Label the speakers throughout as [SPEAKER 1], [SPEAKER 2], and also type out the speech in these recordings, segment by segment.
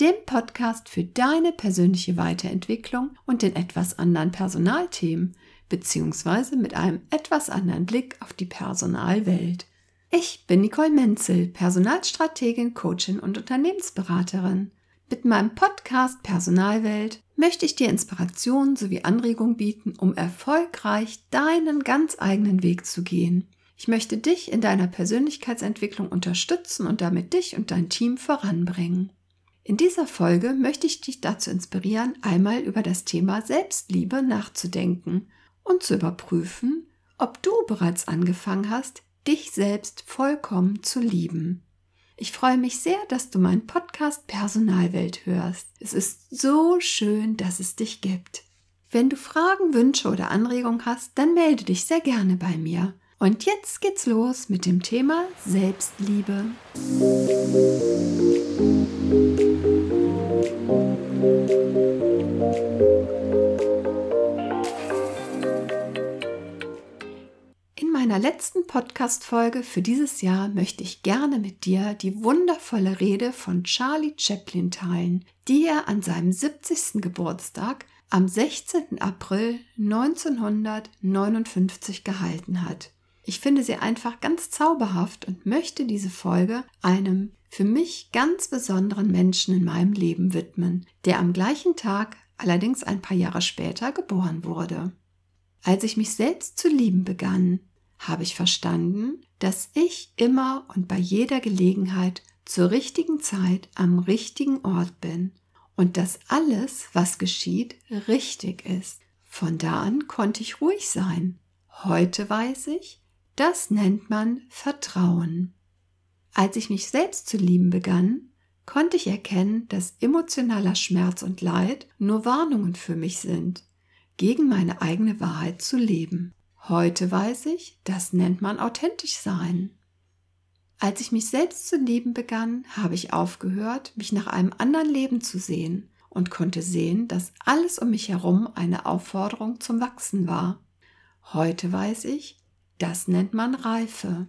[SPEAKER 1] dem Podcast für deine persönliche Weiterentwicklung und den etwas anderen Personalthemen, beziehungsweise mit einem etwas anderen Blick auf die Personalwelt. Ich bin Nicole Menzel, Personalstrategin, Coachin und Unternehmensberaterin. Mit meinem Podcast Personalwelt möchte ich dir Inspiration sowie Anregung bieten, um erfolgreich deinen ganz eigenen Weg zu gehen. Ich möchte dich in deiner Persönlichkeitsentwicklung unterstützen und damit dich und dein Team voranbringen. In dieser Folge möchte ich dich dazu inspirieren, einmal über das Thema Selbstliebe nachzudenken und zu überprüfen, ob du bereits angefangen hast, dich selbst vollkommen zu lieben. Ich freue mich sehr, dass du meinen Podcast Personalwelt hörst. Es ist so schön, dass es dich gibt. Wenn du Fragen, Wünsche oder Anregungen hast, dann melde dich sehr gerne bei mir. Und jetzt geht's los mit dem Thema Selbstliebe. In meiner letzten Podcast-Folge für dieses Jahr möchte ich gerne mit dir die wundervolle Rede von Charlie Chaplin teilen, die er an seinem 70. Geburtstag am 16. April 1959 gehalten hat. Ich finde sie einfach ganz zauberhaft und möchte diese Folge einem für mich ganz besonderen Menschen in meinem Leben widmen, der am gleichen Tag, allerdings ein paar Jahre später, geboren wurde. Als ich mich selbst zu lieben begann, habe ich verstanden, dass ich immer und bei jeder Gelegenheit zur richtigen Zeit am richtigen Ort bin und dass alles, was geschieht, richtig ist. Von da an konnte ich ruhig sein. Heute weiß ich, das nennt man Vertrauen. Als ich mich selbst zu lieben begann, konnte ich erkennen, dass emotionaler Schmerz und Leid nur Warnungen für mich sind, gegen meine eigene Wahrheit zu leben. Heute weiß ich, das nennt man authentisch sein. Als ich mich selbst zu lieben begann, habe ich aufgehört, mich nach einem anderen Leben zu sehen und konnte sehen, dass alles um mich herum eine Aufforderung zum Wachsen war. Heute weiß ich, das nennt man Reife.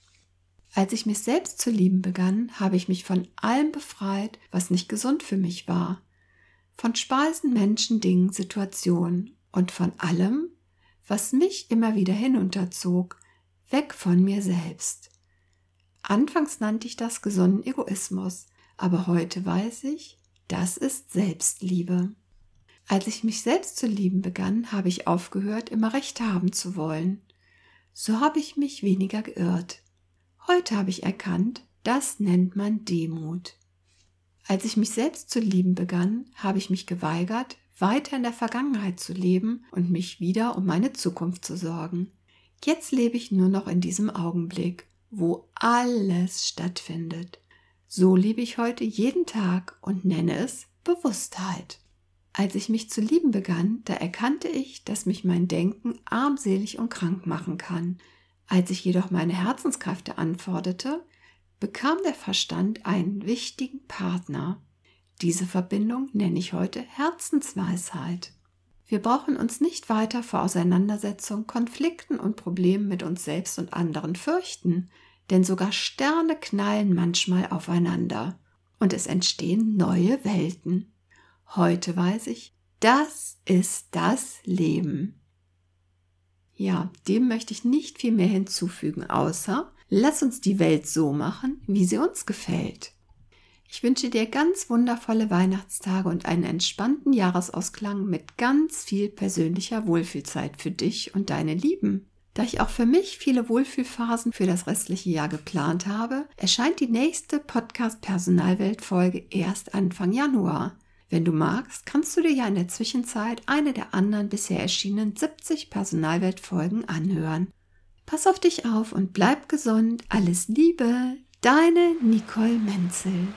[SPEAKER 1] Als ich mich selbst zu lieben begann, habe ich mich von allem befreit, was nicht gesund für mich war. Von Speisen, Menschen, Dingen, Situationen und von allem, was mich immer wieder hinunterzog, weg von mir selbst. Anfangs nannte ich das gesunden Egoismus, aber heute weiß ich, das ist Selbstliebe. Als ich mich selbst zu lieben begann, habe ich aufgehört, immer recht haben zu wollen. So habe ich mich weniger geirrt. Heute habe ich erkannt, das nennt man Demut. Als ich mich selbst zu lieben begann, habe ich mich geweigert, weiter in der Vergangenheit zu leben und mich wieder um meine Zukunft zu sorgen. Jetzt lebe ich nur noch in diesem Augenblick, wo alles stattfindet. So lebe ich heute jeden Tag und nenne es Bewusstheit. Als ich mich zu lieben begann, da erkannte ich, dass mich mein Denken armselig und krank machen kann, als ich jedoch meine Herzenskräfte anforderte, bekam der Verstand einen wichtigen Partner. Diese Verbindung nenne ich heute Herzensweisheit. Wir brauchen uns nicht weiter vor Auseinandersetzungen, Konflikten und Problemen mit uns selbst und anderen fürchten, denn sogar Sterne knallen manchmal aufeinander und es entstehen neue Welten. Heute weiß ich, das ist das Leben. Ja, dem möchte ich nicht viel mehr hinzufügen, außer lass uns die Welt so machen, wie sie uns gefällt. Ich wünsche dir ganz wundervolle Weihnachtstage und einen entspannten Jahresausklang mit ganz viel persönlicher Wohlfühlzeit für dich und deine Lieben. Da ich auch für mich viele Wohlfühlphasen für das restliche Jahr geplant habe, erscheint die nächste Podcast-Personalwelt-Folge erst Anfang Januar. Wenn du magst, kannst du dir ja in der Zwischenzeit eine der anderen bisher erschienenen 70 Personalwelt-Folgen anhören. Pass auf dich auf und bleib gesund. Alles Liebe, deine Nicole Menzel.